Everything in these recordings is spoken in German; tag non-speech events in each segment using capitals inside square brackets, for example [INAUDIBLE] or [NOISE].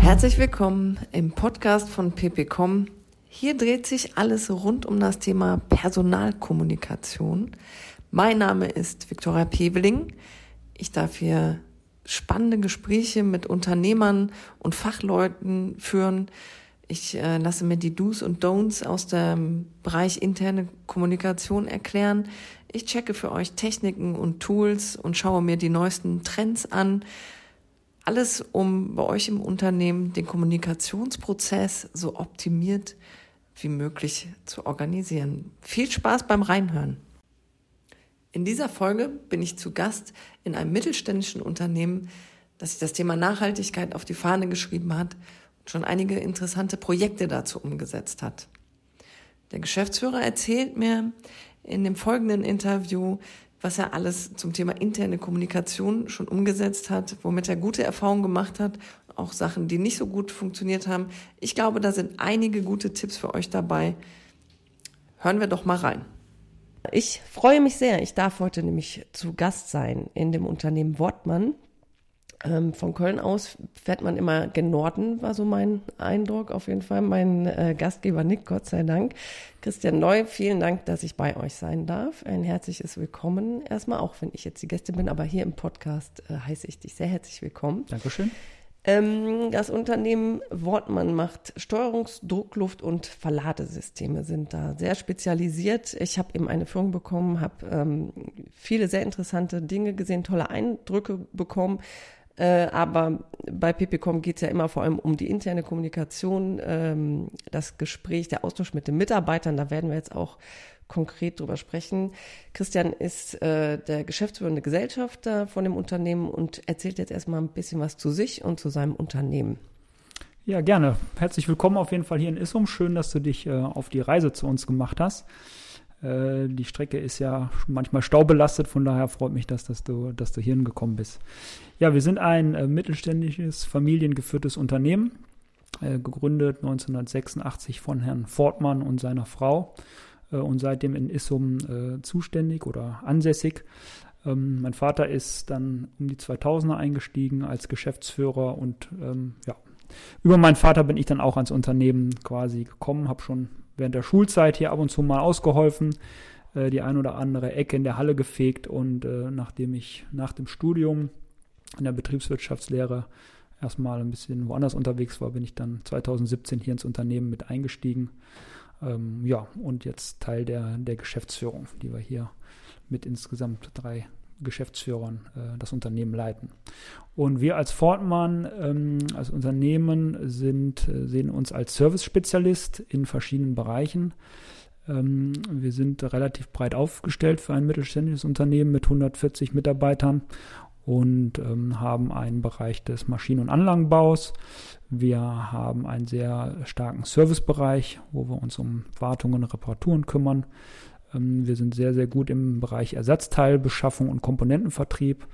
Herzlich willkommen im Podcast von ppcom. Hier dreht sich alles rund um das Thema Personalkommunikation. Mein Name ist Viktoria Peveling. Ich darf hier spannende Gespräche mit Unternehmern und Fachleuten führen. Ich äh, lasse mir die Do's und Don'ts aus dem Bereich interne Kommunikation erklären. Ich checke für euch Techniken und Tools und schaue mir die neuesten Trends an. Alles, um bei euch im Unternehmen den Kommunikationsprozess so optimiert wie möglich zu organisieren. Viel Spaß beim Reinhören. In dieser Folge bin ich zu Gast in einem mittelständischen Unternehmen, das sich das Thema Nachhaltigkeit auf die Fahne geschrieben hat und schon einige interessante Projekte dazu umgesetzt hat. Der Geschäftsführer erzählt mir in dem folgenden Interview, was er alles zum Thema interne Kommunikation schon umgesetzt hat, womit er gute Erfahrungen gemacht hat, auch Sachen, die nicht so gut funktioniert haben. Ich glaube, da sind einige gute Tipps für euch dabei. Hören wir doch mal rein. Ich freue mich sehr. Ich darf heute nämlich zu Gast sein in dem Unternehmen Wortmann. Ähm, von Köln aus fährt man immer gen Norden, war so mein Eindruck auf jeden Fall. Mein äh, Gastgeber Nick, Gott sei Dank. Christian Neu, vielen Dank, dass ich bei euch sein darf. Ein herzliches Willkommen erstmal, auch wenn ich jetzt die Gäste bin, aber hier im Podcast äh, heiße ich dich sehr herzlich willkommen. Dankeschön. Ähm, das Unternehmen Wortmann macht Steuerungs-, Druckluft- und Verladesysteme, sind da sehr spezialisiert. Ich habe eben eine Führung bekommen, habe ähm, viele sehr interessante Dinge gesehen, tolle Eindrücke bekommen. Äh, aber bei PPCom geht es ja immer vor allem um die interne Kommunikation, ähm, das Gespräch, der Austausch mit den Mitarbeitern. Da werden wir jetzt auch konkret drüber sprechen. Christian ist äh, der geschäftsführende Gesellschafter von dem Unternehmen und erzählt jetzt erstmal ein bisschen was zu sich und zu seinem Unternehmen. Ja, gerne. Herzlich willkommen auf jeden Fall hier in Issum. Schön, dass du dich äh, auf die Reise zu uns gemacht hast. Äh, die Strecke ist ja manchmal staubelastet, von daher freut mich, dass, dass, du, dass du hier hingekommen bist. Ja, wir sind ein äh, mittelständisches, familiengeführtes Unternehmen, äh, gegründet 1986 von Herrn Fortmann und seiner Frau äh, und seitdem in Issum äh, zuständig oder ansässig. Ähm, mein Vater ist dann um die 2000er eingestiegen als Geschäftsführer und ähm, ja, über meinen Vater bin ich dann auch ans Unternehmen quasi gekommen, habe schon während der Schulzeit hier ab und zu mal ausgeholfen, äh, die ein oder andere Ecke in der Halle gefegt und äh, nachdem ich nach dem Studium in der Betriebswirtschaftslehre erstmal ein bisschen woanders unterwegs war, bin ich dann 2017 hier ins Unternehmen mit eingestiegen. Ähm, ja, und jetzt Teil der, der Geschäftsführung, die wir hier mit insgesamt drei Geschäftsführern äh, das Unternehmen leiten. Und wir als Fortmann, ähm, als Unternehmen, sind, äh, sehen uns als Service-Spezialist in verschiedenen Bereichen. Ähm, wir sind relativ breit aufgestellt für ein mittelständisches Unternehmen mit 140 Mitarbeitern und ähm, haben einen Bereich des Maschinen- und Anlagenbaus. Wir haben einen sehr starken Servicebereich, wo wir uns um Wartungen und Reparaturen kümmern. Ähm, wir sind sehr, sehr gut im Bereich Ersatzteilbeschaffung und Komponentenvertrieb.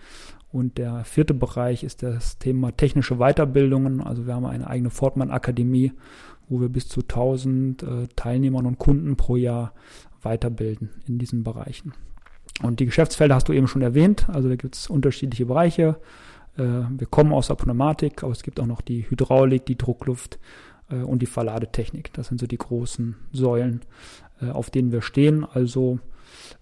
Und der vierte Bereich ist das Thema technische Weiterbildungen. Also wir haben eine eigene Fortmann-Akademie, wo wir bis zu 1000 äh, Teilnehmern und Kunden pro Jahr weiterbilden in diesen Bereichen. Und die Geschäftsfelder hast du eben schon erwähnt. Also da gibt es unterschiedliche Bereiche. Äh, wir kommen aus der Pneumatik, aber es gibt auch noch die Hydraulik, die Druckluft äh, und die Verladetechnik. Das sind so die großen Säulen, auf denen wir stehen. Also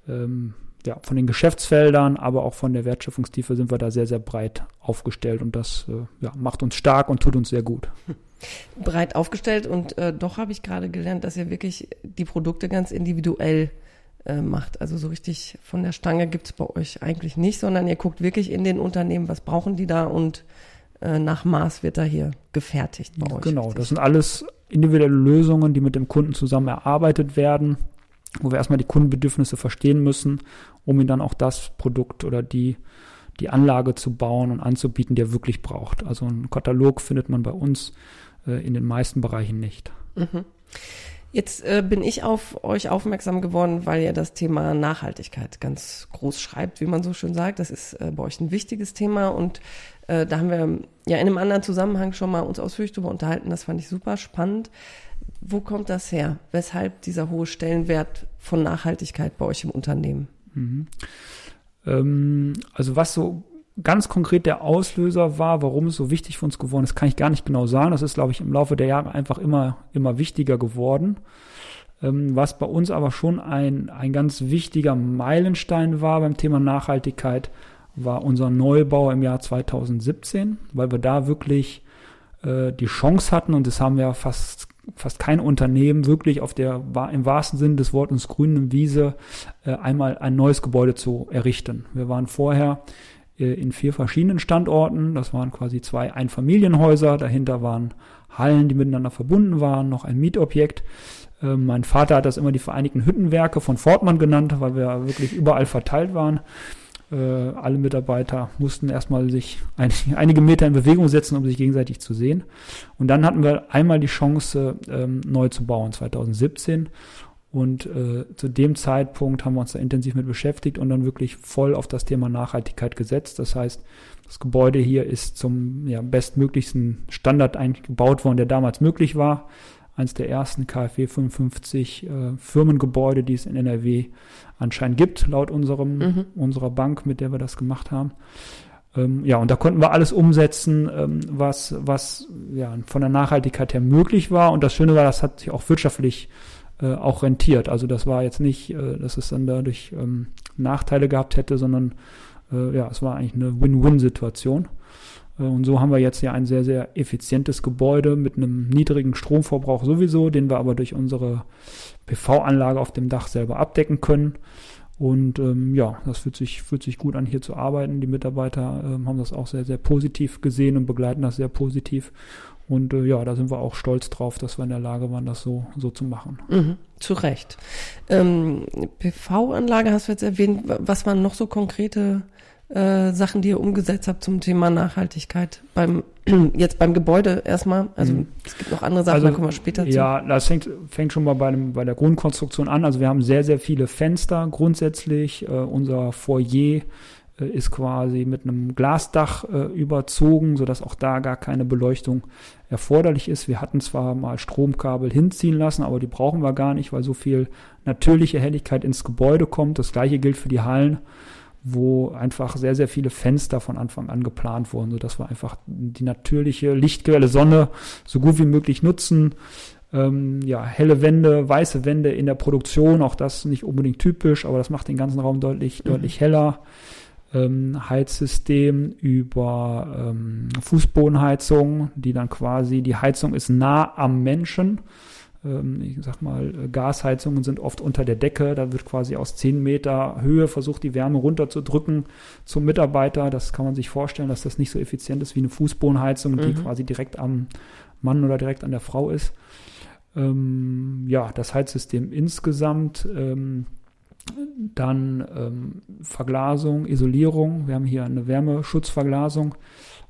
ähm, ja, von den Geschäftsfeldern, aber auch von der Wertschöpfungstiefe sind wir da sehr, sehr breit aufgestellt und das äh, ja, macht uns stark und tut uns sehr gut. [LAUGHS] Breit aufgestellt und äh, doch habe ich gerade gelernt, dass ihr wirklich die Produkte ganz individuell äh, macht. Also so richtig von der Stange gibt es bei euch eigentlich nicht, sondern ihr guckt wirklich in den Unternehmen, was brauchen die da und äh, nach Maß wird da hier gefertigt bei euch. Genau, richtig? das sind alles individuelle Lösungen, die mit dem Kunden zusammen erarbeitet werden, wo wir erstmal die Kundenbedürfnisse verstehen müssen, um ihm dann auch das Produkt oder die die Anlage zu bauen und anzubieten, die er wirklich braucht. Also einen Katalog findet man bei uns äh, in den meisten Bereichen nicht. Mhm. Jetzt äh, bin ich auf euch aufmerksam geworden, weil ihr das Thema Nachhaltigkeit ganz groß schreibt, wie man so schön sagt. Das ist äh, bei euch ein wichtiges Thema und äh, da haben wir ja in einem anderen Zusammenhang schon mal uns ausführlich darüber unterhalten. Das fand ich super spannend. Wo kommt das her? Weshalb dieser hohe Stellenwert von Nachhaltigkeit bei euch im Unternehmen? Mhm. Ähm, also was so ganz konkret der Auslöser war, warum es so wichtig für uns geworden ist, kann ich gar nicht genau sagen. Das ist, glaube ich, im Laufe der Jahre einfach immer, immer wichtiger geworden. Ähm, was bei uns aber schon ein, ein ganz wichtiger Meilenstein war beim Thema Nachhaltigkeit, war unser Neubau im Jahr 2017, weil wir da wirklich äh, die Chance hatten, und das haben wir fast, fast kein Unternehmen wirklich auf der, im wahrsten Sinne des Wortes grünen Wiese, äh, einmal ein neues Gebäude zu errichten. Wir waren vorher in vier verschiedenen Standorten. Das waren quasi zwei Einfamilienhäuser. Dahinter waren Hallen, die miteinander verbunden waren, noch ein Mietobjekt. Äh, mein Vater hat das immer die Vereinigten Hüttenwerke von Fortmann genannt, weil wir wirklich überall verteilt waren. Äh, alle Mitarbeiter mussten erstmal sich ein, [LAUGHS] einige Meter in Bewegung setzen, um sich gegenseitig zu sehen. Und dann hatten wir einmal die Chance, ähm, neu zu bauen, 2017. Und äh, zu dem Zeitpunkt haben wir uns da intensiv mit beschäftigt und dann wirklich voll auf das Thema Nachhaltigkeit gesetzt. Das heißt, das Gebäude hier ist zum ja, bestmöglichsten Standard eigentlich gebaut worden, der damals möglich war. Eins der ersten KfW 55 äh, Firmengebäude, die es in NRW anscheinend gibt, laut unserem, mhm. unserer Bank, mit der wir das gemacht haben. Ähm, ja, und da konnten wir alles umsetzen, ähm, was, was ja, von der Nachhaltigkeit her möglich war. Und das Schöne war, das hat sich auch wirtschaftlich äh, auch rentiert. Also das war jetzt nicht, äh, dass es dann dadurch ähm, Nachteile gehabt hätte, sondern äh, ja, es war eigentlich eine Win-Win-Situation. Äh, und so haben wir jetzt ja ein sehr, sehr effizientes Gebäude mit einem niedrigen Stromverbrauch sowieso, den wir aber durch unsere PV-Anlage auf dem Dach selber abdecken können. Und ähm, ja, das fühlt sich, fühlt sich gut an, hier zu arbeiten. Die Mitarbeiter ähm, haben das auch sehr, sehr positiv gesehen und begleiten das sehr positiv. Und äh, ja, da sind wir auch stolz drauf, dass wir in der Lage waren, das so, so zu machen. Mhm, zu Recht. Ähm, PV-Anlage hast du jetzt erwähnt. Was waren noch so konkrete äh, Sachen, die ihr umgesetzt habt zum Thema Nachhaltigkeit beim [CLEARS THROAT] jetzt beim Gebäude erstmal? Also mhm. es gibt noch andere Sachen, also, da kommen wir später zu. Ja, das fängt, fängt schon mal bei, dem, bei der Grundkonstruktion an. Also wir haben sehr, sehr viele Fenster grundsätzlich. Äh, unser Foyer äh, ist quasi mit einem Glasdach äh, überzogen, sodass auch da gar keine Beleuchtung erforderlich ist. Wir hatten zwar mal Stromkabel hinziehen lassen, aber die brauchen wir gar nicht, weil so viel natürliche Helligkeit ins Gebäude kommt. Das gleiche gilt für die Hallen, wo einfach sehr, sehr viele Fenster von Anfang an geplant wurden, sodass wir einfach die natürliche Lichtquelle Sonne so gut wie möglich nutzen. Ähm, ja, helle Wände, weiße Wände in der Produktion, auch das nicht unbedingt typisch, aber das macht den ganzen Raum deutlich, mhm. deutlich heller ähm, Heizsystem über ähm, Fußbodenheizung, die dann quasi, die Heizung ist nah am Menschen. Ähm, ich sag mal, Gasheizungen sind oft unter der Decke, da wird quasi aus 10 Meter Höhe versucht, die Wärme runterzudrücken zum Mitarbeiter. Das kann man sich vorstellen, dass das nicht so effizient ist wie eine Fußbodenheizung, mhm. die quasi direkt am Mann oder direkt an der Frau ist. Ähm, ja, das Heizsystem insgesamt ähm, dann ähm, Verglasung, Isolierung. Wir haben hier eine Wärmeschutzverglasung.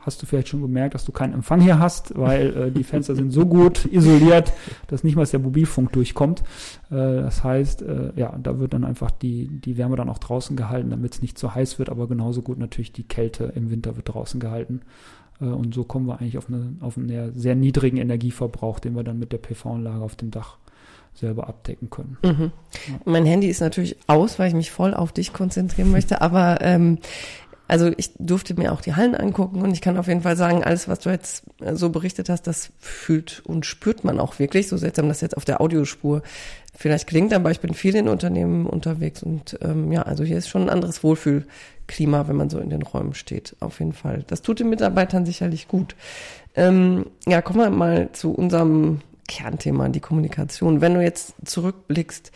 Hast du vielleicht schon gemerkt, dass du keinen Empfang hier hast, weil äh, die Fenster sind so gut [LAUGHS] isoliert, dass nicht mal der Mobilfunk durchkommt. Äh, das heißt, äh, ja, da wird dann einfach die, die Wärme dann auch draußen gehalten, damit es nicht zu heiß wird, aber genauso gut natürlich die Kälte im Winter wird draußen gehalten. Äh, und so kommen wir eigentlich auf, eine, auf einen sehr niedrigen Energieverbrauch, den wir dann mit der PV-Anlage auf dem Dach selber abdecken können. Mhm. Ja. Mein Handy ist natürlich aus, weil ich mich voll auf dich konzentrieren möchte, aber ähm, also ich durfte mir auch die Hallen angucken und ich kann auf jeden Fall sagen, alles, was du jetzt äh, so berichtet hast, das fühlt und spürt man auch wirklich. So seltsam das jetzt auf der Audiospur vielleicht klingt, aber ich bin viel in Unternehmen unterwegs und ähm, ja, also hier ist schon ein anderes Wohlfühlklima, wenn man so in den Räumen steht, auf jeden Fall. Das tut den Mitarbeitern sicherlich gut. Ähm, ja, kommen wir mal zu unserem Kernthema, die Kommunikation. Wenn du jetzt zurückblickst,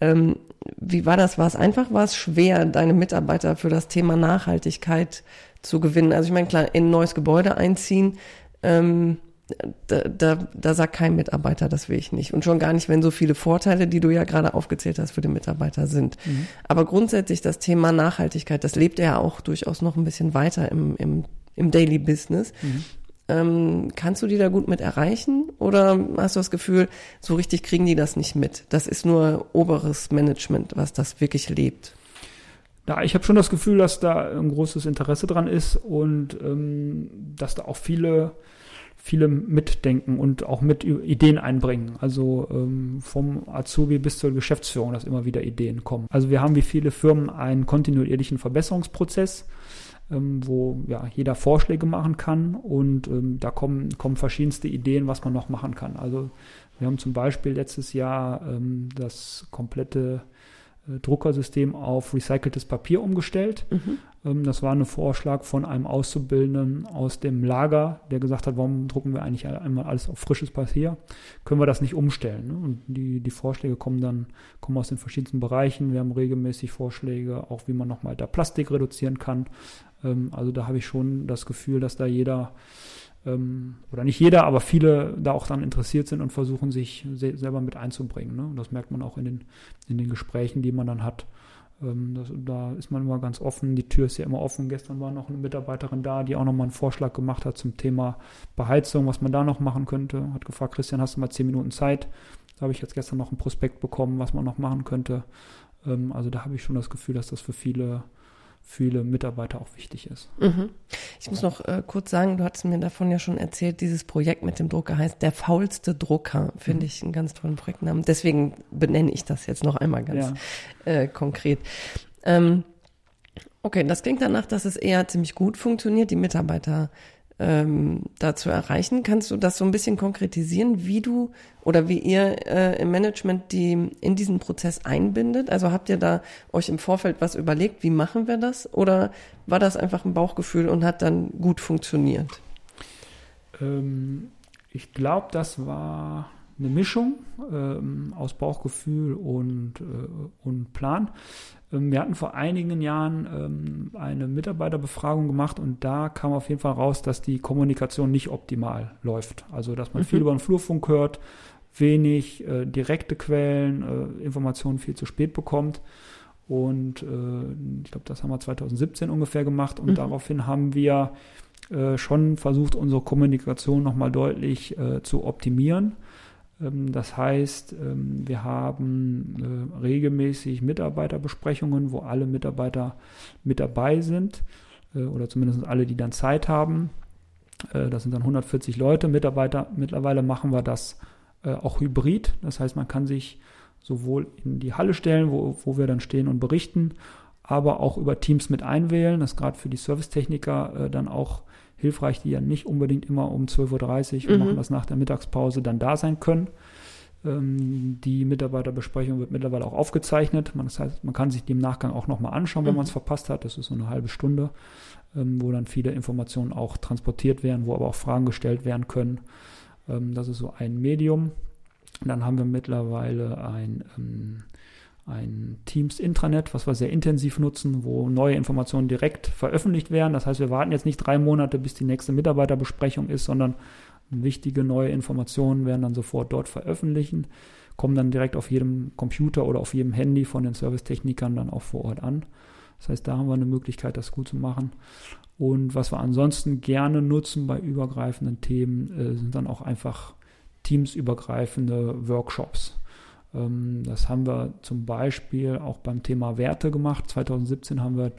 ähm, wie war das? War es einfach? War es schwer, deine Mitarbeiter für das Thema Nachhaltigkeit zu gewinnen? Also ich meine, klar, in ein neues Gebäude einziehen, ähm, da, da, da sagt kein Mitarbeiter, das will ich nicht. Und schon gar nicht, wenn so viele Vorteile, die du ja gerade aufgezählt hast, für den Mitarbeiter sind. Mhm. Aber grundsätzlich das Thema Nachhaltigkeit, das lebt ja auch durchaus noch ein bisschen weiter im, im, im Daily Business. Mhm. Ähm, kannst du die da gut mit erreichen oder hast du das Gefühl, so richtig kriegen die das nicht mit? Das ist nur oberes Management, was das wirklich lebt. Ja, ich habe schon das Gefühl, dass da ein großes Interesse dran ist und ähm, dass da auch viele viele mitdenken und auch mit Ideen einbringen. Also ähm, vom Azubi bis zur Geschäftsführung, dass immer wieder Ideen kommen. Also wir haben wie viele Firmen einen kontinuierlichen Verbesserungsprozess, ähm, wo ja, jeder Vorschläge machen kann und ähm, da kommen, kommen verschiedenste Ideen, was man noch machen kann. Also wir haben zum Beispiel letztes Jahr ähm, das komplette Druckersystem auf recyceltes Papier umgestellt. Mhm. Ähm, das war ein Vorschlag von einem Auszubildenden aus dem Lager, der gesagt hat, warum drucken wir eigentlich einmal alles auf frisches Papier? Können wir das nicht umstellen? Ne? Und die, die Vorschläge kommen dann kommen aus den verschiedensten Bereichen. Wir haben regelmäßig Vorschläge, auch wie man nochmal da Plastik reduzieren kann. Ähm, also da habe ich schon das Gefühl, dass da jeder oder nicht jeder, aber viele da auch dann interessiert sind und versuchen, sich se selber mit einzubringen. Ne? Und das merkt man auch in den, in den Gesprächen, die man dann hat. Ähm, das, da ist man immer ganz offen. Die Tür ist ja immer offen. Gestern war noch eine Mitarbeiterin da, die auch nochmal einen Vorschlag gemacht hat zum Thema Beheizung, was man da noch machen könnte. Hat gefragt, Christian, hast du mal zehn Minuten Zeit? Da habe ich jetzt gestern noch einen Prospekt bekommen, was man noch machen könnte. Ähm, also da habe ich schon das Gefühl, dass das für viele viele Mitarbeiter auch wichtig ist. Mhm. Ich muss noch äh, kurz sagen, du hattest mir davon ja schon erzählt, dieses Projekt mit dem Drucker heißt Der faulste Drucker. Finde mhm. ich einen ganz tollen Projektnamen. Deswegen benenne ich das jetzt noch einmal ganz ja. äh, konkret. Ähm, okay, das klingt danach, dass es eher ziemlich gut funktioniert. Die Mitarbeiter ähm, da zu erreichen. Kannst du das so ein bisschen konkretisieren, wie du oder wie ihr äh, im Management die in diesen Prozess einbindet? Also habt ihr da euch im Vorfeld was überlegt, wie machen wir das? Oder war das einfach ein Bauchgefühl und hat dann gut funktioniert? Ähm, ich glaube, das war eine Mischung ähm, aus Bauchgefühl und, äh, und Plan. Ähm, wir hatten vor einigen Jahren ähm, eine Mitarbeiterbefragung gemacht und da kam auf jeden Fall raus, dass die Kommunikation nicht optimal läuft. Also dass man mhm. viel über den Flurfunk hört, wenig äh, direkte Quellen, äh, Informationen viel zu spät bekommt. Und äh, ich glaube, das haben wir 2017 ungefähr gemacht. Und mhm. daraufhin haben wir schon versucht, unsere Kommunikation nochmal deutlich zu optimieren. Ähm, das heißt, ähm, wir haben äh, regelmäßig Mitarbeiterbesprechungen, wo alle Mitarbeiter mit dabei sind äh, oder zumindest alle, die dann Zeit haben. Äh, das sind dann 140 Leute, Mitarbeiter. Mittlerweile machen wir das auch hybrid. Das heißt, man kann sich sowohl in die Halle stellen, wo, wo wir dann stehen und berichten, aber auch über Teams mit einwählen. Das ist gerade für die Servicetechniker dann auch hilfreich, die ja nicht unbedingt immer um 12.30 Uhr, mhm. machen das nach der Mittagspause, dann da sein können. Ähm, die Mitarbeiterbesprechung wird mittlerweile auch aufgezeichnet. Man, das heißt, man kann sich die im Nachgang auch nochmal anschauen, wenn mhm. man es verpasst hat. Das ist so eine halbe Stunde, ähm, wo dann viele Informationen auch transportiert werden, wo aber auch Fragen gestellt werden können. Ähm, das ist so ein Medium. Und dann haben wir mittlerweile ein ähm, ein Teams-Intranet, was wir sehr intensiv nutzen, wo neue Informationen direkt veröffentlicht werden. Das heißt, wir warten jetzt nicht drei Monate, bis die nächste Mitarbeiterbesprechung ist, sondern wichtige neue Informationen werden dann sofort dort veröffentlichen, kommen dann direkt auf jedem Computer oder auf jedem Handy von den Servicetechnikern dann auch vor Ort an. Das heißt, da haben wir eine Möglichkeit, das gut zu machen. Und was wir ansonsten gerne nutzen bei übergreifenden Themen, äh, sind dann auch einfach teamsübergreifende Workshops. Ähm, das haben wir zum Beispiel auch beim Thema Werte gemacht. 2017 haben wir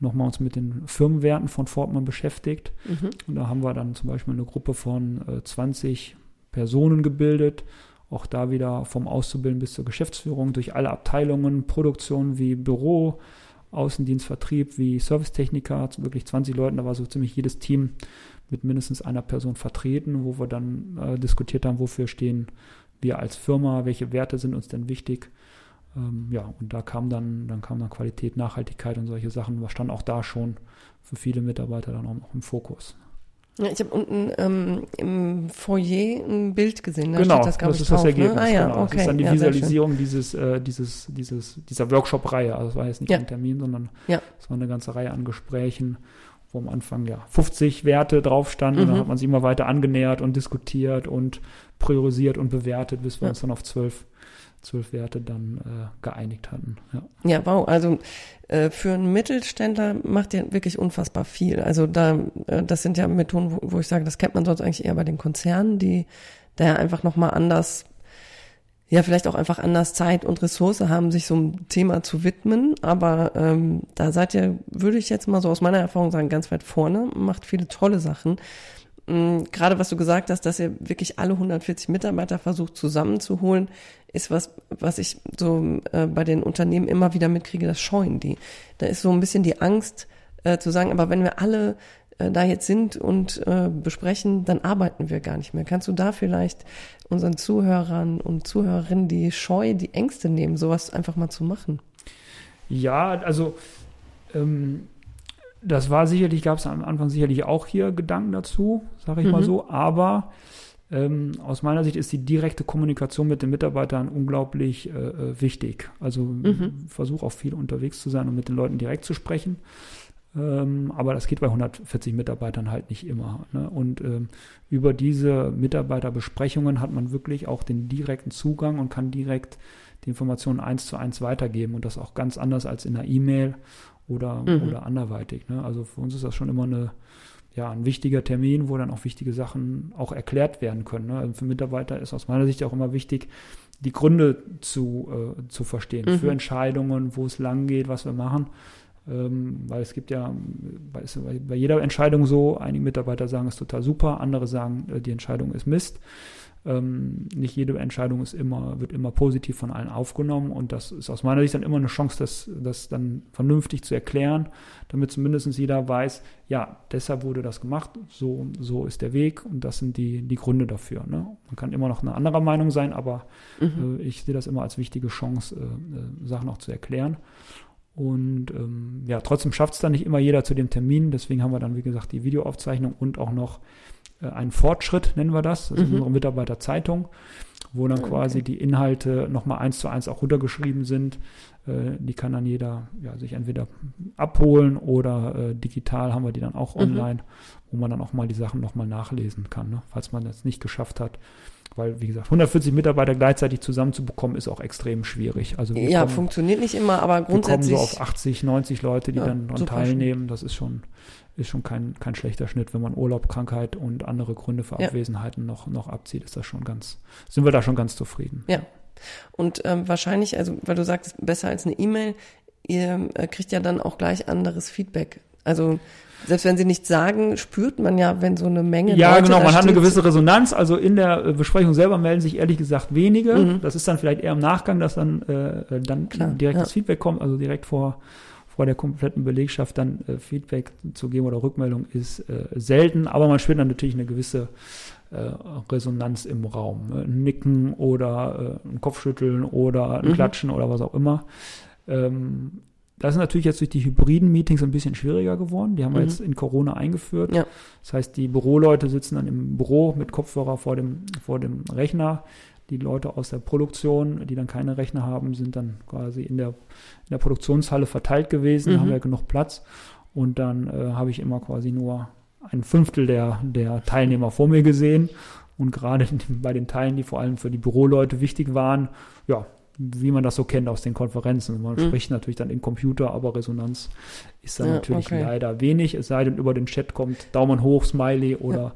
nochmal uns mit den Firmenwerten von Fortmann beschäftigt. Mhm. Und da haben wir dann zum Beispiel eine Gruppe von 20 äh, Personen gebildet. Auch da wieder vom Auszubilden bis zur Geschäftsführung durch alle Abteilungen, Produktion wie Büro, Außendienst, Vertrieb, wie Servicetechniker, wirklich 20 Leuten, da war so ziemlich jedes Team mit mindestens einer Person vertreten, wo wir dann äh, diskutiert haben, wofür stehen wir als Firma, welche Werte sind uns denn wichtig? Ähm, ja, und da kam dann, dann kam dann Qualität, Nachhaltigkeit und solche Sachen, was stand auch da schon für viele Mitarbeiter dann auch im Fokus. Ja, ich habe unten ähm, im Foyer ein Bild gesehen. Da genau, das, das ist drauf, das ne? Ergebnis. Ne? Ah, ja, genau. okay. Das ist dann die ja, Visualisierung dieses, äh, dieses, dieses, dieser Workshop-Reihe. Also es war jetzt nicht ja. ein Termin, sondern es war eine ganze Reihe an Gesprächen, wo am Anfang ja 50 Werte drauf standen. Mhm. Dann hat man sich immer weiter angenähert und diskutiert und priorisiert und bewertet, bis wir ja. uns dann auf zwölf, zwölf Werte dann äh, geeinigt hatten. Ja. ja, wow. Also äh, für einen Mittelständler macht ihr wirklich unfassbar viel. Also da, äh, das sind ja Methoden, wo, wo ich sage, das kennt man sonst eigentlich eher bei den Konzernen, die da ja einfach nochmal anders ja, vielleicht auch einfach anders Zeit und Ressource haben, sich so einem Thema zu widmen. Aber ähm, da seid ihr, würde ich jetzt mal so aus meiner Erfahrung sagen, ganz weit vorne, macht viele tolle Sachen. mh, gerade was du gesagt hast, dass ihr wirklich alle 140 Mitarbeiter versucht zusammenzuholen, ist was, was ich so äh, bei den Unternehmen immer wieder mitkriege, das scheuen die. Da ist so ein bisschen die Angst äh, zu sagen, aber wenn wir alle äh, da jetzt sind und äh, besprechen, dann arbeiten wir gar nicht mehr. Kannst du da vielleicht unseren Zuhörern und Zuhörerinnen die Scheu, die Ängste nehmen, sowas einfach mal zu machen? Ja, also ähm, das war sicherlich, gab es am Anfang sicherlich auch hier Gedanken dazu, sage ich mhm. mal so, aber ähm, aus meiner Sicht ist die direkte Kommunikation mit den Mitarbeitern unglaublich äh, äh wichtig. Also mhm. versuche auch viel unterwegs zu sein und mit den Leuten direkt zu sprechen. Ähm, aber das geht bei 140 Mitarbeitern halt nicht immer. Ne? Und ähm, über diese Mitarbeiterbesprechungen hat man wirklich auch den direkten Zugang und kann direkt die Informationen eins zu eins weitergeben und das auch ganz anders als in einer E-Mail oder, mhm. oder anderweitig. Ne? Also für uns ist das schon immer eine, ja, ein wichtiger Termin, wo dann auch wichtige Sachen auch erklärt werden können. Ne? Also für Mitarbeiter ist aus meiner Sicht auch immer wichtig, die Gründe zu, äh, zu verstehen mhm. für Entscheidungen, wo es lang geht, was wir machen. Ähm, weil es gibt ja bei, jeder Entscheidung so, einige Mitarbeiter sagen, es ist total super, andere sagen, äh, die Entscheidung ist Mist. Ähm, nicht jede Entscheidung ist immer, wird immer positiv von allen aufgenommen und das ist aus meiner Sicht dann immer eine Chance, das, das dann vernünftig zu erklären, damit zumindest jeder weiß, ja, deshalb wurde das gemacht, so, so ist der Weg und das sind die, die Gründe dafür. Ne? Man kann immer noch eine andere Meinung sein, aber mhm. äh, ich sehe das immer als wichtige Chance, äh Sachen auch zu erklären. Und ähm, ja, trotzdem schafft es dann nicht immer jeder zu dem Termin. Deswegen haben wir dann, wie gesagt, die Videoaufzeichnung und auch noch äh, einen Fortschritt, nennen wir das. Das ist mhm. unsere Mitarbeiterzeitung, wo dann okay. quasi die Inhalte nochmal eins zu eins auch runtergeschrieben sind. Äh, die kann dann jeder ja, sich entweder abholen oder äh, digital haben wir die dann auch mhm. online, wo man dann auch mal die Sachen nochmal nachlesen kann, ne? falls man das nicht geschafft hat weil, wie gesagt, 140 Mitarbeiter gleichzeitig zusammenzubekommen, ist auch extrem schwierig. Also ja, kommen, funktioniert nicht immer, aber grundsätzlich. Wir kommen so auf 80, 90 Leute, die ja, dann daran teilnehmen. Das ist schon, ist schon kein, kein schlechter Schnitt. Wenn man Urlaub, Krankheit und andere Gründe für Abwesenheiten ja. noch, noch abzieht, ist das schon ganz, sind wir da schon ganz zufrieden. Ja. Und ähm, wahrscheinlich, also weil du sagst, besser als eine E-Mail, ihr äh, kriegt ja dann auch gleich anderes Feedback. Also selbst wenn sie nichts sagen, spürt man ja, wenn so eine Menge. Ja, Leute genau, man hat eine gewisse Resonanz. Also in der äh, Besprechung selber melden sich ehrlich gesagt wenige. Mhm. Das ist dann vielleicht eher im Nachgang, dass dann, äh, äh dann Klar, direkt ja. das Feedback kommt, also direkt vor, vor der kompletten Belegschaft dann äh, Feedback zu geben oder Rückmeldung ist äh, selten, aber man spürt dann natürlich eine gewisse äh, Resonanz im Raum. Ein Nicken oder ein Kopfschütteln oder ein mhm. Klatschen oder was auch immer. Ähm, das ist natürlich jetzt durch die hybriden Meetings ein bisschen schwieriger geworden. Die haben wir mhm. jetzt in Corona eingeführt. Ja. Das heißt, die Büroleute sitzen dann im Büro mit Kopfhörer vor dem, vor dem Rechner. Die Leute aus der Produktion, die dann keine Rechner haben, sind dann quasi in der, in der Produktionshalle verteilt gewesen, mhm. haben ja genug Platz. Und dann äh, habe ich immer quasi nur ein Fünftel der, der Teilnehmer vor mir gesehen. Und gerade [LAUGHS] bei den Teilen, die vor allem für die Büroleute wichtig waren, ja, wie man das so kennt aus den Konferenzen. Man mhm. spricht natürlich dann im Computer, aber Resonanz ist da ja, natürlich okay. leider wenig, es sei denn, über den Chat kommt Daumen hoch, Smiley oder, ja.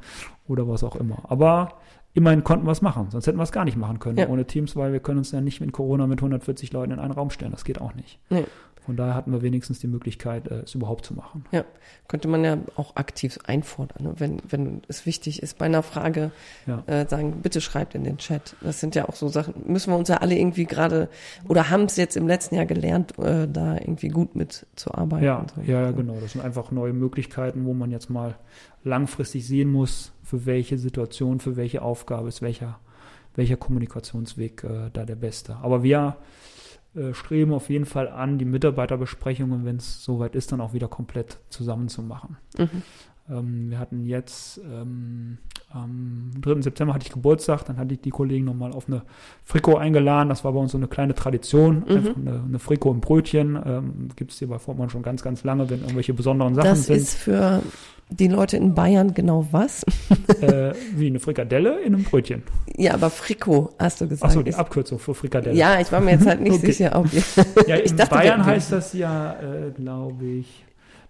oder was auch immer. Aber immerhin konnten wir es machen, sonst hätten wir es gar nicht machen können ja. ohne Teams, weil wir können uns ja nicht mit Corona mit 140 Leuten in einen Raum stellen. Das geht auch nicht. Nee. Von daher hatten wir wenigstens die Möglichkeit, äh, es überhaupt zu machen. Ja, könnte man ja auch aktiv einfordern, ne? wenn, wenn es wichtig ist, bei einer Frage ja. äh, sagen, bitte schreibt in den Chat. Das sind ja auch so Sachen, müssen wir uns ja alle irgendwie gerade oder haben es jetzt im letzten Jahr gelernt, äh, da irgendwie gut mitzuarbeiten. Ja, so. ja, ja, genau. Das sind einfach neue Möglichkeiten, wo man jetzt mal langfristig sehen muss, für welche Situation, für welche Aufgabe ist welcher, welcher Kommunikationsweg äh, da der beste. Aber wir äh, streben auf jeden Fall an, die Mitarbeiterbesprechungen, wenn es soweit ist, dann auch wieder komplett zusammenzumachen. Mhm. Ähm, wir hatten jetzt ähm, am 3. September hatte ich Geburtstag, dann hatte ich die Kollegen nochmal auf eine Frikot eingeladen. Das war bei uns so eine kleine Tradition, mhm. einfach eine, eine Frikot im Brötchen. Ähm, Gibt es hier bei Vormann schon ganz, ganz lange, wenn irgendwelche besonderen Sachen das sind. Das ist für die Leute in Bayern genau was? äh, wie eine Frikadelle in einem Brötchen. Ja, aber Frikot, hast du gesagt. Achso, die Abkürzung für Frikadelle. Ja, ich war mir jetzt halt nicht [LAUGHS] okay. sicher, ob ihr. ja, [LAUGHS] in dachte, Bayern heißt das ja, äh, glaube ich.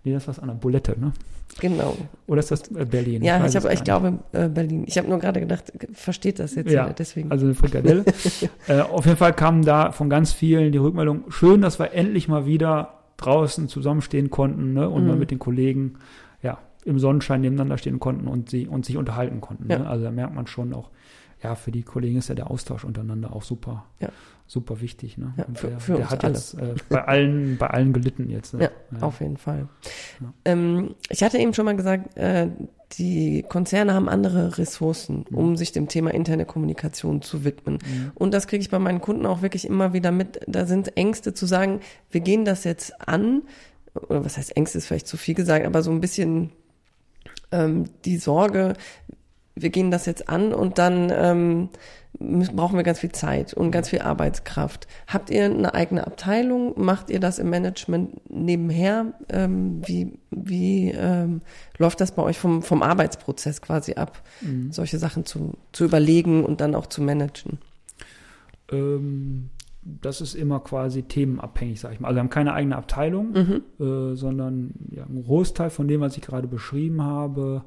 Nee, das ist was anderes. Bulette, ne? Genau. Oder ist das äh, Berlin? Ja, ich, ich, ich glaube äh, Berlin. Ich habe nur gerade gedacht, versteht das jetzt ja, deswegen. Also eine Frikadelle. [LAUGHS] äh, auf jeden Fall kamen da von ganz vielen die Rückmeldung, schön, dass wir endlich mal wieder draußen zusammenstehen konnten ne, und mhm. mal mit den Kollegen ja, im Sonnenschein nebeneinander stehen konnten und, sie, und sich unterhalten konnten. Ja. Ne? Also da merkt man schon auch, ja, für die Kollegen ist ja der Austausch untereinander auch super, Ja. super wichtig. Ne? Ja, für- der, für der hat alle. jetzt äh, bei allen, bei allen gelitten jetzt. Ne? Ja, auf jeden Fall. Ja. Ähm, ich hatte eben schon mal gesagt, äh, die Konzerne haben andere Ressourcen, Mhm. um sich dem Thema interne Kommunikation zu widmen. Und das kriege ich bei meinen Kunden auch wirklich immer wieder mit. Da sind Ängste zu sagen, wir gehen das jetzt an. Oder was heißt Ängste ist vielleicht zu viel gesagt, aber so ein bisschen ähm, die Sorge, wir gehen das jetzt an und dann ähm, müssen, brauchen wir ganz viel Zeit und ganz viel Arbeitskraft. Habt ihr eine eigene Abteilung? Macht ihr das im Management nebenher? Ähm, wie wie ähm, läuft das bei euch vom, vom Arbeitsprozess quasi ab, Mhm. solche Sachen zu, zu überlegen und dann auch zu managen? Ähm, das ist immer quasi themenabhängig, sag ich mal. Also wir haben keine eigene Abteilung, Mhm. äh, sondern ja, ein Großteil von dem, was ich gerade beschrieben habe,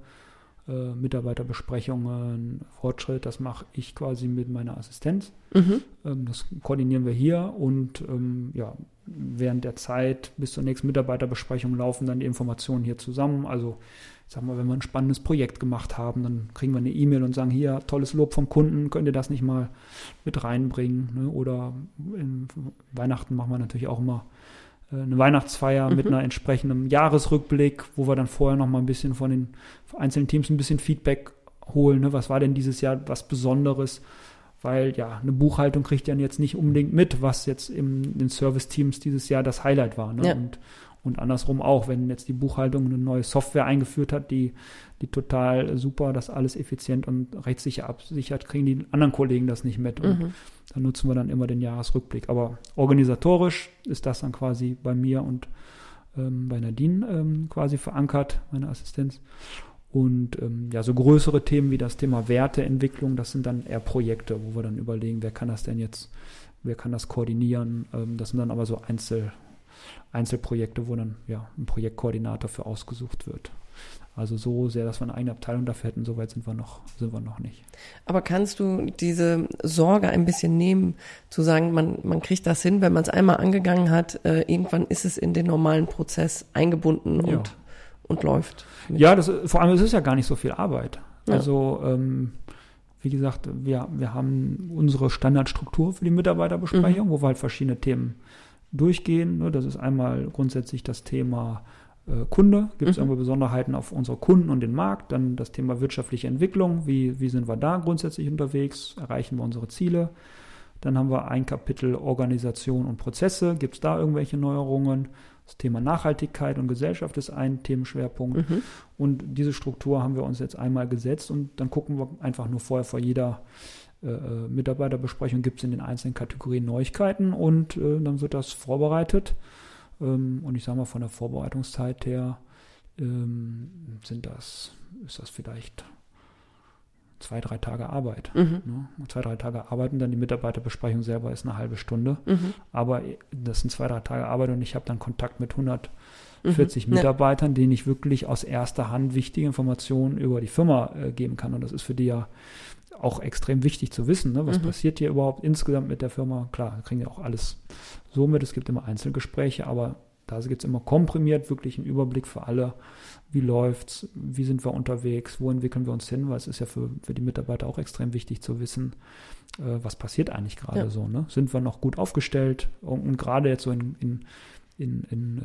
äh, Mitarbeiterbesprechungen, Fortschritt, das mache ich quasi mit meiner Assistenz. Mhm. Ähm, das koordinieren wir hier und ähm, ja, während der Zeit bis zur nächsten Mitarbeiterbesprechung laufen dann die Informationen hier zusammen. Also ich sag mal, wenn wir ein spannendes Projekt gemacht haben, dann kriegen wir eine E-Mail und sagen, hier, tolles Lob vom Kunden, könnt ihr das nicht mal mit reinbringen? Ne? Oder in Weihnachten machen wir natürlich auch immer eine Weihnachtsfeier mit einer entsprechenden Jahresrückblick, wo wir dann vorher noch mal ein bisschen von den einzelnen Teams ein bisschen Feedback holen. Ne? Was war denn dieses Jahr was Besonderes? Weil ja, eine Buchhaltung kriegt ja jetzt nicht unbedingt mit, was jetzt in den Service-Teams dieses Jahr das Highlight war. Ne? Ja. Und, und andersrum auch, wenn jetzt die Buchhaltung eine neue Software eingeführt hat, die, die total super, das alles effizient und rechtssicher absichert, kriegen die anderen Kollegen das nicht mit. Und Mhm. da nutzen wir dann immer den Jahresrückblick. Aber organisatorisch ist das dann quasi bei mir und ähm, bei Nadine ähm, quasi verankert, meine Assistenz. Und ähm, ja, so größere Themen wie das Thema Werteentwicklung, das sind dann eher Projekte, wo wir dann überlegen, wer kann das denn jetzt, wer kann das koordinieren. Ähm, das sind dann aber so Einzel, Einzelprojekte, wo dann ja ein Projektkoordinator für ausgesucht wird. Also so sehr, dass wir eine eigene Abteilung dafür hätten, soweit sind wir noch, sind wir noch nicht. Aber kannst du diese Sorge ein bisschen nehmen, zu sagen, man, man kriegt das hin, wenn man es einmal angegangen hat, äh, irgendwann ist es in den normalen Prozess eingebunden und, Ja. und läuft? Ja, das, vor allem es ist ja gar nicht so viel Arbeit. Ja. Also ähm, wie gesagt, wir, wir haben unsere Standardstruktur für die Mitarbeiterbesprechung, wo wir halt verschiedene Themen durchgehen. Ne? Das ist einmal grundsätzlich das Thema äh, Kunde, gibt es Mhm. irgendwo Besonderheiten auf unsere Kunden und den Markt, dann das Thema wirtschaftliche Entwicklung, wie, wie sind wir da grundsätzlich unterwegs, erreichen wir unsere Ziele. Dann haben wir ein Kapitel Organisation und Prozesse, gibt es da irgendwelche Neuerungen? Das Thema Nachhaltigkeit und Gesellschaft ist ein Themenschwerpunkt. Mhm. Und diese Struktur haben wir uns jetzt einmal gesetzt und dann gucken wir einfach nur vorher vor jeder Mitarbeiterbesprechung gibt es in den einzelnen Kategorien Neuigkeiten und äh, dann wird das vorbereitet. Ähm, und ich sage mal, von der Vorbereitungszeit her ähm, sind das, ist das vielleicht zwei, drei Tage Arbeit. Mhm. Ne? Zwei, drei Tage arbeiten, dann die Mitarbeiterbesprechung selber ist eine halbe Stunde. Mhm. Aber das sind zwei, drei Tage Arbeit und ich habe dann Kontakt mit 140 Mhm. Mitarbeitern, denen ich wirklich aus erster Hand wichtige Informationen über die Firma äh, geben kann. Und das ist für die ja auch extrem wichtig zu wissen, ne? was Mhm. passiert hier überhaupt insgesamt mit der Firma. Klar, kriegen ja auch alles so mit. Es gibt immer Einzelgespräche, aber da gibt es immer komprimiert wirklich einen Überblick für alle. Wie läuft's? Wie sind wir unterwegs? Wo entwickeln wir uns hin? Weil es ist ja für, für die Mitarbeiter auch extrem wichtig zu wissen, äh, was passiert eigentlich gerade Ja. so. Ne? Sind wir noch gut aufgestellt? Und, und gerade jetzt so in, in, in, in äh,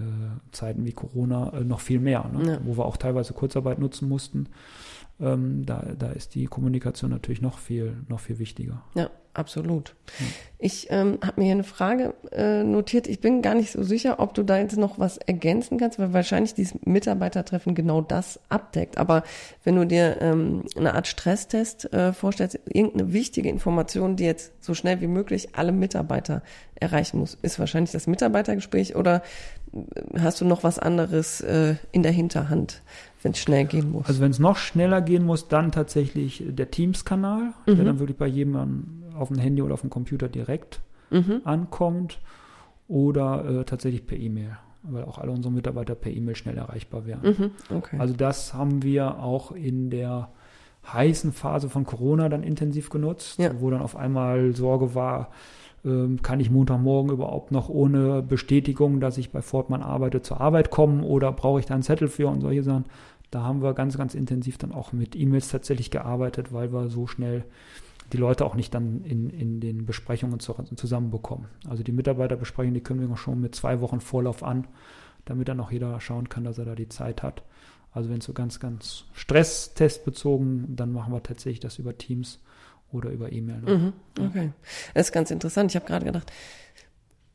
Zeiten wie Corona äh, noch viel mehr, ne? Ja. wo wir auch teilweise Kurzarbeit nutzen mussten. Ähm, da, da ist die Kommunikation natürlich noch viel, noch viel wichtiger. Ja, absolut. Ja. Ich ähm, habe mir hier eine Frage äh, notiert. Ich bin gar nicht so sicher, ob du da jetzt noch was ergänzen kannst, weil wahrscheinlich dieses Mitarbeitertreffen genau das abdeckt. Aber wenn du dir ähm, eine Art Stresstest äh, vorstellst, irgendeine wichtige Information, die jetzt so schnell wie möglich alle Mitarbeiter erreichen muss, ist wahrscheinlich das Mitarbeitergespräch oder hast du noch was anderes äh, in der Hinterhand, wenn es schnell gehen muss? Also wenn es noch schneller gehen muss, dann tatsächlich der Teams-Kanal, Mhm. der dann wirklich bei jedem an- auf dem Handy oder auf dem Computer direkt mhm. ankommt oder äh, tatsächlich per E-Mail, weil auch alle unsere Mitarbeiter per E-Mail schnell erreichbar wären. Mhm. Okay. Also das haben wir auch in der heißen Phase von Corona dann intensiv genutzt, Ja. wo dann auf einmal Sorge war, kann ich Montagmorgen überhaupt noch ohne Bestätigung, dass ich bei Fortmann arbeite, zur Arbeit kommen oder brauche ich da einen Zettel für und solche Sachen. Da haben wir ganz, ganz intensiv dann auch mit E-Mails tatsächlich gearbeitet, weil wir so schnell die Leute auch nicht dann in, in den Besprechungen zu, zusammenbekommen. Also die Mitarbeiterbesprechungen, die können wir schon mit zwei Wochen Vorlauf an, damit dann auch jeder schauen kann, dass er da die Zeit hat. Also wenn es so ganz, ganz stresstestbezogen, dann machen wir tatsächlich das über Teams oder über E-Mail. Mhm, okay. Das ist ganz interessant. Ich habe gerade gedacht,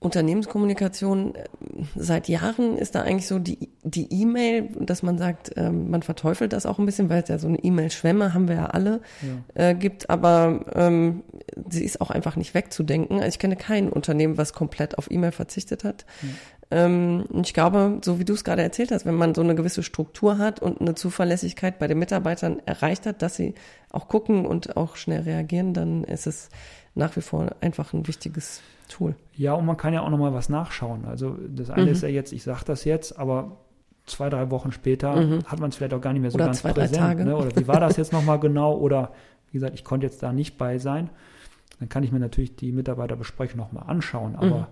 Unternehmenskommunikation äh, seit Jahren ist da eigentlich so die die E-Mail, dass man sagt, ähm, man verteufelt das auch ein bisschen, weil es ja so eine E-Mail-Schwemme haben wir ja alle ja. Äh, gibt, aber ähm, sie ist auch einfach nicht wegzudenken. Also ich kenne kein Unternehmen, was komplett auf E-Mail verzichtet hat. Ja. Ähm, ich glaube, so wie du es gerade erzählt hast, wenn man so eine gewisse Struktur hat und eine Zuverlässigkeit bei den Mitarbeitern erreicht hat, dass sie auch gucken und auch schnell reagieren, dann ist es nach wie vor einfach ein wichtiges Tool. Ja, und man kann ja auch nochmal was nachschauen. Also das eine mhm. ist ja jetzt, ich sage das jetzt, aber zwei, drei Wochen später mhm. hat man es vielleicht auch gar nicht mehr so oder ganz zwei, präsent. Drei Tage. Ne? Oder wie war das jetzt nochmal genau? Oder wie gesagt, ich konnte jetzt da nicht bei sein. Dann kann ich mir natürlich die Mitarbeiterbesprechung nochmal anschauen. Aber mhm.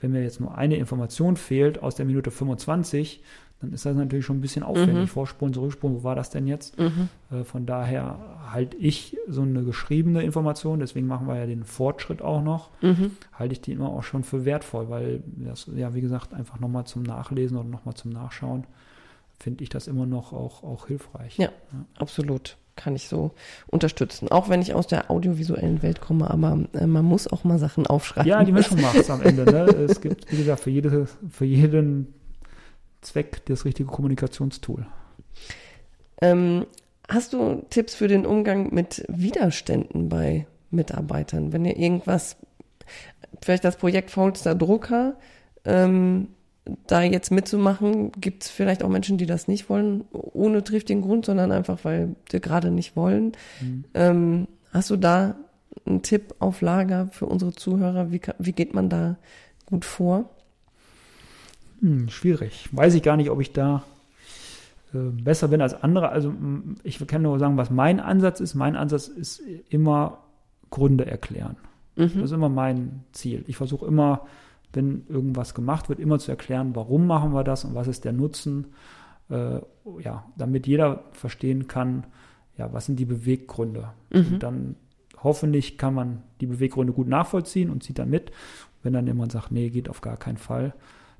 Wenn mir jetzt nur eine Information fehlt aus der Minute 25, dann ist das natürlich schon ein bisschen aufwendig. Mhm. Vorspulen, zurückspulen, wo war das denn jetzt? Mhm. Äh, von daher halte ich so eine geschriebene Information, deswegen machen wir ja den Fortschritt auch noch, mhm. halte ich die immer auch schon für wertvoll, weil das, ja, wie gesagt, einfach nochmal zum Nachlesen oder nochmal zum Nachschauen, finde ich das immer noch auch, auch hilfreich. Ja, ja, absolut. Kann ich so unterstützen. Auch wenn ich aus der audiovisuellen Welt komme, aber äh, man muss auch mal Sachen aufschreiben. Ja, die Mischung [LAUGHS] macht es am Ende. Ne? Es gibt, wie gesagt, für, jede, für jeden Zweck das richtige Kommunikationstool. Ähm, hast du Tipps für den Umgang mit Widerständen bei Mitarbeitern? Wenn ihr irgendwas, vielleicht das Projekt faulster Drucker, ähm, da jetzt mitzumachen, gibt es vielleicht auch Menschen, die das nicht wollen, ohne triftigen Grund, sondern einfach, weil sie gerade nicht wollen. Mhm. Ähm, hast du da einen Tipp auf Lager für unsere Zuhörer? Wie, wie geht man da gut vor? Hm, schwierig. Weiß ich gar nicht, ob ich da äh, besser bin als andere. Also ich kann nur sagen, was mein Ansatz ist. Mein Ansatz ist immer Gründe erklären. Mhm. Das ist immer mein Ziel. Ich versuche immer, wenn irgendwas gemacht wird, immer zu erklären, warum machen wir das und was ist der Nutzen. Äh, ja, damit jeder verstehen kann, ja, was sind die Beweggründe. Mhm. Und dann hoffentlich kann man die Beweggründe gut nachvollziehen und zieht dann mit. Wenn dann jemand sagt, nee, geht auf gar keinen Fall,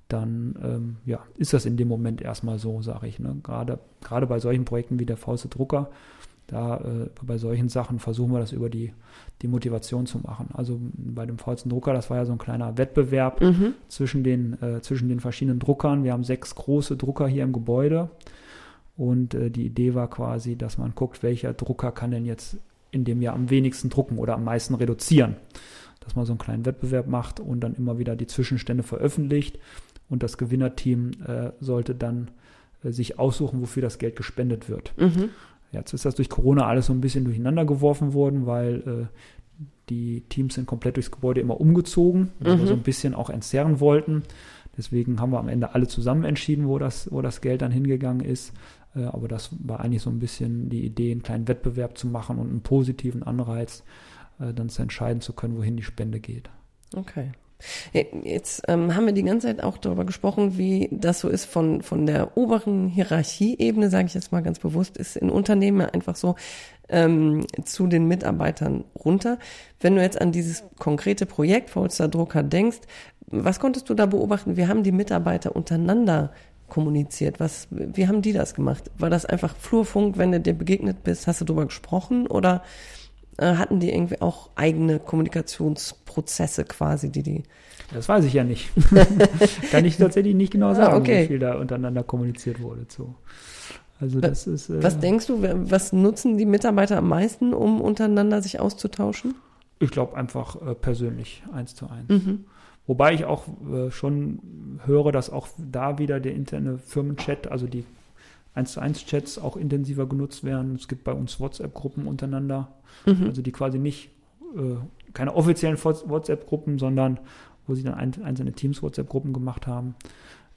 dann ähm, ja, ist das in dem Moment erstmal so, sage ich. Ne? Gerade, gerade bei solchen Projekten wie der Fauste Drucker, da äh, bei solchen Sachen versuchen wir das über die, die Motivation zu machen. Also bei dem faulsten Drucker, das war ja so ein kleiner Wettbewerb mhm. zwischen, den, äh, zwischen den verschiedenen Druckern. Wir haben sechs große Drucker hier im Gebäude und äh, die Idee war quasi, dass man guckt, welcher Drucker kann denn jetzt in dem Jahr am wenigsten drucken oder am meisten reduzieren. Dass man so einen kleinen Wettbewerb macht und dann immer wieder die Zwischenstände veröffentlicht und das Gewinnerteam äh, sollte dann äh, sich aussuchen, wofür das Geld gespendet wird. Mhm. Jetzt ist das durch Corona alles so ein bisschen durcheinander geworfen worden, weil äh, die Teams sind komplett durchs Gebäude immer umgezogen, weil mhm. wir so ein bisschen auch entzerren wollten. Deswegen haben wir am Ende alle zusammen entschieden, wo das, wo das Geld dann hingegangen ist. Äh, aber das war eigentlich so ein bisschen die Idee, einen kleinen Wettbewerb zu machen und einen positiven Anreiz, äh, dann zu entscheiden zu können, wohin die Spende geht. Okay. Jetzt ähm, haben wir die ganze Zeit auch darüber gesprochen, wie das so ist von, von der oberen Hierarchieebene, sage ich jetzt mal ganz bewusst, ist in Unternehmen einfach so ähm, zu den Mitarbeitern runter. Wenn du jetzt an dieses konkrete Projekt Polster Drucker denkst, was konntest du da beobachten? Wie haben die Mitarbeiter untereinander kommuniziert? Was, wie haben die das gemacht? War das einfach Flurfunk, wenn du dir begegnet bist, hast du darüber gesprochen oder äh, hatten die irgendwie auch eigene Kommunikationsprozesse quasi, die die. Das weiß ich ja nicht. [LAUGHS] Kann ich tatsächlich nicht genau ah, sagen, ah, okay. wie viel da untereinander kommuniziert wurde. So. Also das was, ist. Äh, was denkst du, was nutzen die Mitarbeiter am meisten, um untereinander sich auszutauschen? Ich glaube einfach äh, persönlich, eins zu eins. Mhm. Wobei ich auch äh, schon höre, dass auch da wieder der interne Firmenchat, also die 1 zu 1 Chats auch intensiver genutzt werden. Es gibt bei uns WhatsApp-Gruppen untereinander, mhm. also die quasi nicht äh, keine offiziellen WhatsApp-Gruppen, sondern wo sie dann ein, einzelne Teams WhatsApp-Gruppen gemacht haben.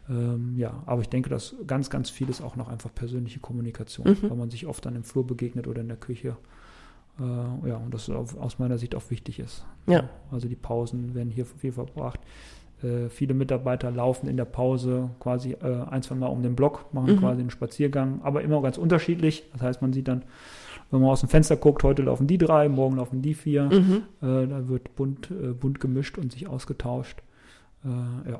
Ähm, ja, aber ich denke, dass ganz, ganz vieles auch noch einfach persönliche Kommunikation, mhm. weil man sich oft dann im Flur begegnet oder in der Küche. Äh, ja, und das auf, aus meiner Sicht auch wichtig ist. Ja. Also die Pausen werden hier viel verbracht. Äh, viele Mitarbeiter laufen in der Pause quasi äh, ein, zwei Mal um den Block, machen mhm. quasi einen Spaziergang, aber immer ganz unterschiedlich. Das heißt, man sieht dann, wenn man aus dem Fenster guckt, heute laufen die drei, morgen laufen die vier. Mhm. Äh, da wird bunt, äh, bunt gemischt und sich ausgetauscht. Äh, ja.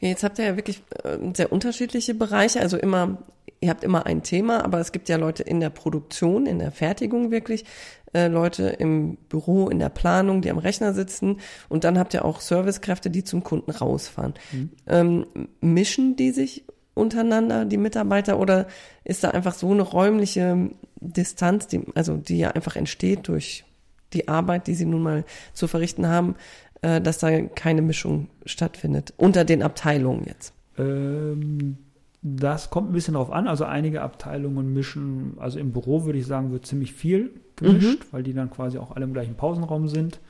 Ja, jetzt habt ihr ja wirklich äh, sehr unterschiedliche Bereiche. Also immer, ihr habt immer ein Thema, aber es gibt ja Leute in der Produktion, in der Fertigung wirklich, äh, Leute im Büro, in der Planung, die am Rechner sitzen. Und dann habt ihr auch Servicekräfte, die zum Kunden rausfahren. Mhm. Ähm, mischen die sich untereinander, die Mitarbeiter, oder ist da einfach so eine räumliche Distanz, die, also die ja einfach entsteht durch die Arbeit, die sie nun mal zu verrichten haben, äh, dass da keine Mischung stattfindet unter den Abteilungen jetzt? Ähm, das kommt ein bisschen drauf an. Also einige Abteilungen mischen, also im Büro würde ich sagen, wird ziemlich viel gemischt, mhm. weil die dann quasi auch alle im gleichen Pausenraum sind.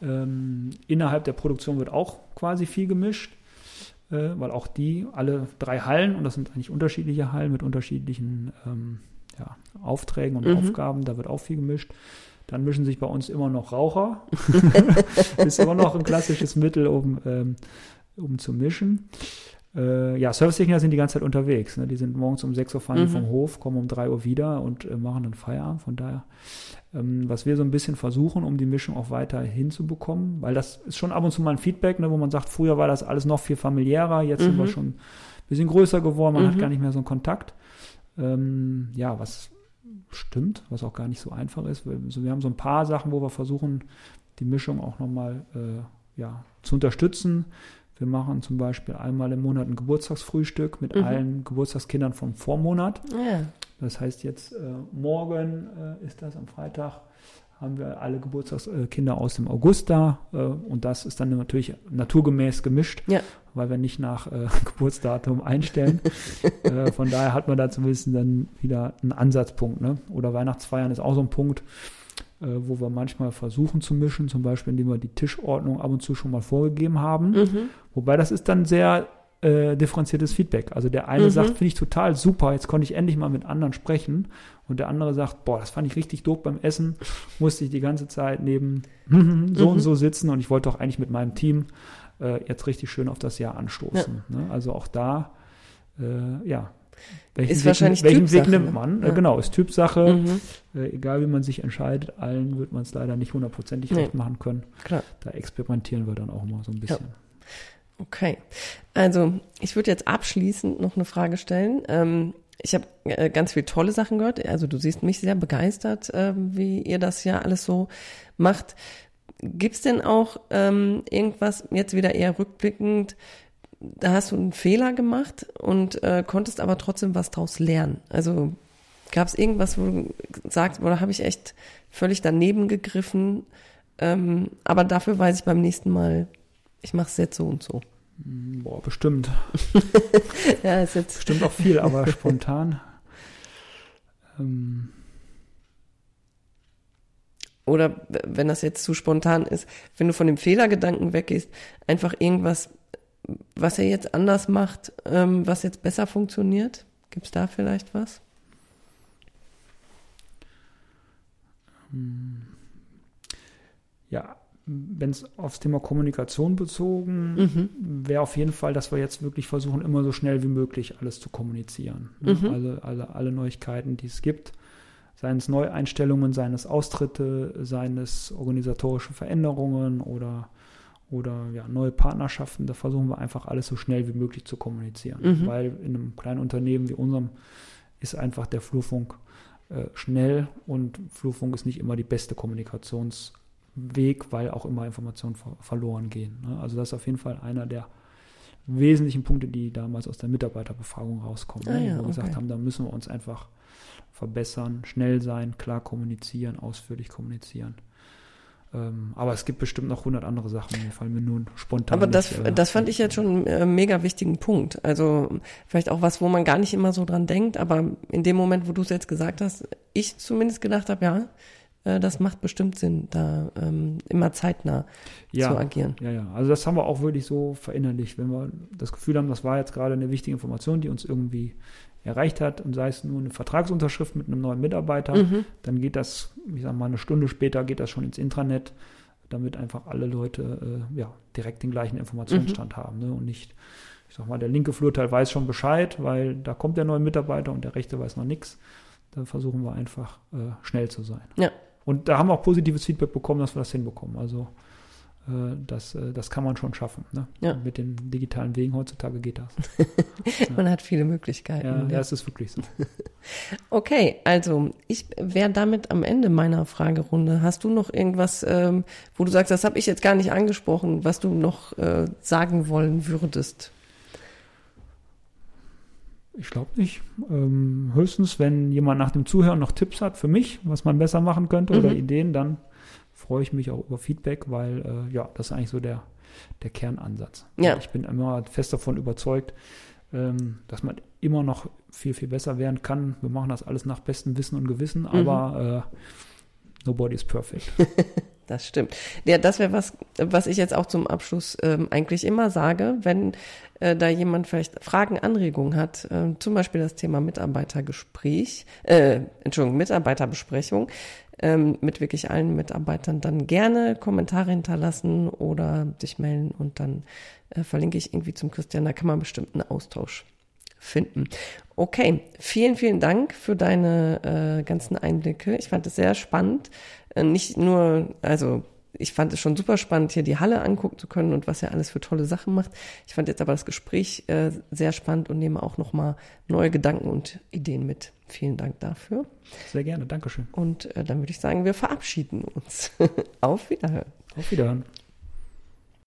Ähm, innerhalb der Produktion wird auch quasi viel gemischt, äh, weil auch die, alle drei Hallen, und das sind eigentlich unterschiedliche Hallen mit unterschiedlichen ähm, ja, Aufträgen und mhm. Aufgaben, da wird auch viel gemischt. Dann mischen sich bei uns immer noch Raucher. [LAUGHS] [LAUGHS] ist immer noch ein klassisches Mittel, um, ähm, um zu mischen. Äh, ja, Servicetechniker sind die ganze Zeit unterwegs. Ne? Die sind morgens um 6 Uhr fahren mhm. vom Hof, kommen um 3 Uhr wieder und äh, machen dann Feierabend. Von daher, ähm, was wir so ein bisschen versuchen, um die Mischung auch weiter hinzubekommen, weil das ist schon ab und zu mal ein Feedback, ne, wo man sagt, früher war das alles noch viel familiärer, jetzt mhm. sind wir mhm. schon ein bisschen größer geworden, man mhm. hat gar nicht mehr so einen Kontakt. Ähm, ja, was stimmt, was auch gar nicht so einfach ist. Wir, also wir haben so ein paar Sachen, wo wir versuchen, die Mischung auch nochmal äh, ja, zu unterstützen. Wir machen zum Beispiel einmal im Monat ein Geburtstagsfrühstück mit mhm. allen Geburtstagskindern vom Vormonat. Ja. Das heißt jetzt äh, morgen äh, ist das am Freitag haben wir alle Geburtstagskinder aus dem August da äh, und das ist dann natürlich naturgemäß gemischt, ja. weil wir nicht nach äh, [LAUGHS] Geburtsdatum einstellen. [LAUGHS] äh, von daher hat man da zumindest dann wieder einen Ansatzpunkt. Ne? Oder Weihnachtsfeiern ist auch so ein Punkt, äh, wo wir manchmal versuchen zu mischen, zum Beispiel indem wir die Tischordnung ab und zu schon mal vorgegeben haben. Mhm. Wobei das ist dann sehr äh, differenziertes Feedback. Also der eine mhm. sagt, finde ich total super, jetzt konnte ich endlich mal mit anderen sprechen. Und der andere sagt, boah, das fand ich richtig doof beim Essen, musste ich die ganze Zeit neben [LAUGHS] so mhm. und so sitzen und ich wollte doch eigentlich mit meinem Team äh, jetzt richtig schön auf das Jahr anstoßen. Ja. Ne? Also auch da, äh, ja. Welchen ist Weg, wahrscheinlich welchen Weg nimmt ne? man? Ja. Äh, genau, ist Typsache. Mhm. Äh, egal wie man sich entscheidet, allen wird man es leider nicht hundertprozentig nee. recht machen können. Klar. Da experimentieren wir dann auch immer so ein bisschen. Ja. Okay. Also, ich würde jetzt abschließend noch eine Frage stellen. Ähm, ich habe äh, ganz viele tolle Sachen gehört. Also, du siehst mich sehr begeistert, äh, wie ihr das ja alles so macht. Gibt's denn auch ähm, irgendwas, jetzt wieder eher rückblickend, da hast du einen Fehler gemacht und äh, konntest aber trotzdem was draus lernen? Also, gab es irgendwas, wo du sagst, oder habe ich echt völlig daneben gegriffen? Ähm, aber dafür weiß ich beim nächsten Mal, ich mache es jetzt so und so. Boah, bestimmt. [LAUGHS] ja, ist jetzt. Bestimmt auch viel, aber spontan. Ähm. Oder wenn das jetzt zu spontan ist, wenn du von dem Fehlergedanken weggehst, einfach irgendwas, was er jetzt anders macht, ähm, was jetzt besser funktioniert? Gibt es da vielleicht was? Ja, wenn es aufs Thema Kommunikation bezogen mhm. wäre auf jeden Fall, dass wir jetzt wirklich versuchen, immer so schnell wie möglich alles zu kommunizieren. Ne? Mhm. Also, also alle Neuigkeiten, die es gibt, seien es Neueinstellungen, seien es Austritte, seien es organisatorische Veränderungen oder, oder ja, neue Partnerschaften, da versuchen wir einfach alles so schnell wie möglich zu kommunizieren. Mhm. Weil in einem kleinen Unternehmen wie unserem ist einfach der Flurfunk äh, schnell und Flurfunk ist nicht immer die beste Kommunikations- Weg, weil auch immer Informationen ver verloren gehen. Ne? Also das ist auf jeden Fall einer der wesentlichen Punkte, die damals aus der Mitarbeiterbefragung rauskommen, ah, ne? ja, wo wir okay. gesagt haben, da müssen wir uns einfach verbessern, schnell sein, klar kommunizieren, ausführlich kommunizieren. Ähm, aber es gibt bestimmt noch hundert andere Sachen, die fallen mir nun spontan. Aber das, nicht, äh, das fand ich jetzt schon einen äh, mega wichtigen Punkt. Also vielleicht auch was, wo man gar nicht immer so dran denkt, aber in dem Moment, wo du es jetzt gesagt hast, ich zumindest gedacht habe, ja, äh, das macht bestimmt Sinn, da ähm, immer zeitnah ja, zu agieren. Ja, ja. Also das haben wir auch wirklich so verinnerlicht. Wenn wir das Gefühl haben, das war jetzt gerade eine wichtige Information, die uns irgendwie erreicht hat und sei es nur eine Vertragsunterschrift mit einem neuen Mitarbeiter, mhm. dann geht das, ich sag mal, eine Stunde später geht das schon ins Intranet. damit einfach alle Leute äh, ja, direkt den gleichen Informationsstand mhm. haben ne? und nicht, ich sag mal, der linke Flurteil weiß schon Bescheid, weil da kommt der neue Mitarbeiter und der rechte weiß noch nichts. Da versuchen wir einfach äh, schnell zu sein. Ja. Und da haben wir auch positives Feedback bekommen, dass wir das hinbekommen. Also das, äh, das kann man schon schaffen. Ne? Ja. Mit den digitalen Wegen heutzutage geht das. [LAUGHS] man hat viele Möglichkeiten. Ja, ja, es ist wirklich so. [LAUGHS] Okay, also ich wäre damit am Ende meiner Fragerunde. Hast du noch irgendwas, ähm, wo du sagst, das habe ich jetzt gar nicht angesprochen, was du noch äh, sagen wollen würdest? Ich glaube nicht. Ähm, höchstens, wenn jemand nach dem Zuhören noch Tipps hat für mich, was man besser machen könnte mhm. oder Ideen, dann freue ich mich auch über Feedback, weil äh, ja, das ist eigentlich so der, der Kernansatz. Ja. Ich bin immer fest davon überzeugt, ähm, dass man immer noch viel, viel besser werden kann. Wir machen das alles nach bestem Wissen und Gewissen, mhm. aber äh, nobody is perfect. [LAUGHS] Das stimmt. Ja, das wäre was, was ich jetzt auch zum Abschluss ähm, eigentlich immer sage, wenn äh, da jemand vielleicht Fragen, Anregungen hat, äh, zum Beispiel das Thema Mitarbeitergespräch, äh, Entschuldigung, Mitarbeiterbesprechung ähm, mit wirklich allen Mitarbeitern, dann gerne Kommentare hinterlassen oder sich melden und dann äh, verlinke ich irgendwie zum Christian. Da kann man bestimmt einen Austausch finden. Okay, vielen, vielen Dank für deine äh, ganzen Einblicke. Ich fand es sehr spannend. Äh, nicht nur, also ich fand es schon super spannend, hier die Halle angucken zu können und was er alles für tolle Sachen macht. Ich fand jetzt aber das Gespräch äh, sehr spannend und nehme auch nochmal neue Gedanken und Ideen mit. Vielen Dank dafür. Sehr gerne, Dankeschön. Und äh, dann würde ich sagen, wir verabschieden uns. [LAUGHS] Auf Wiederhören. Auf Wiederhören.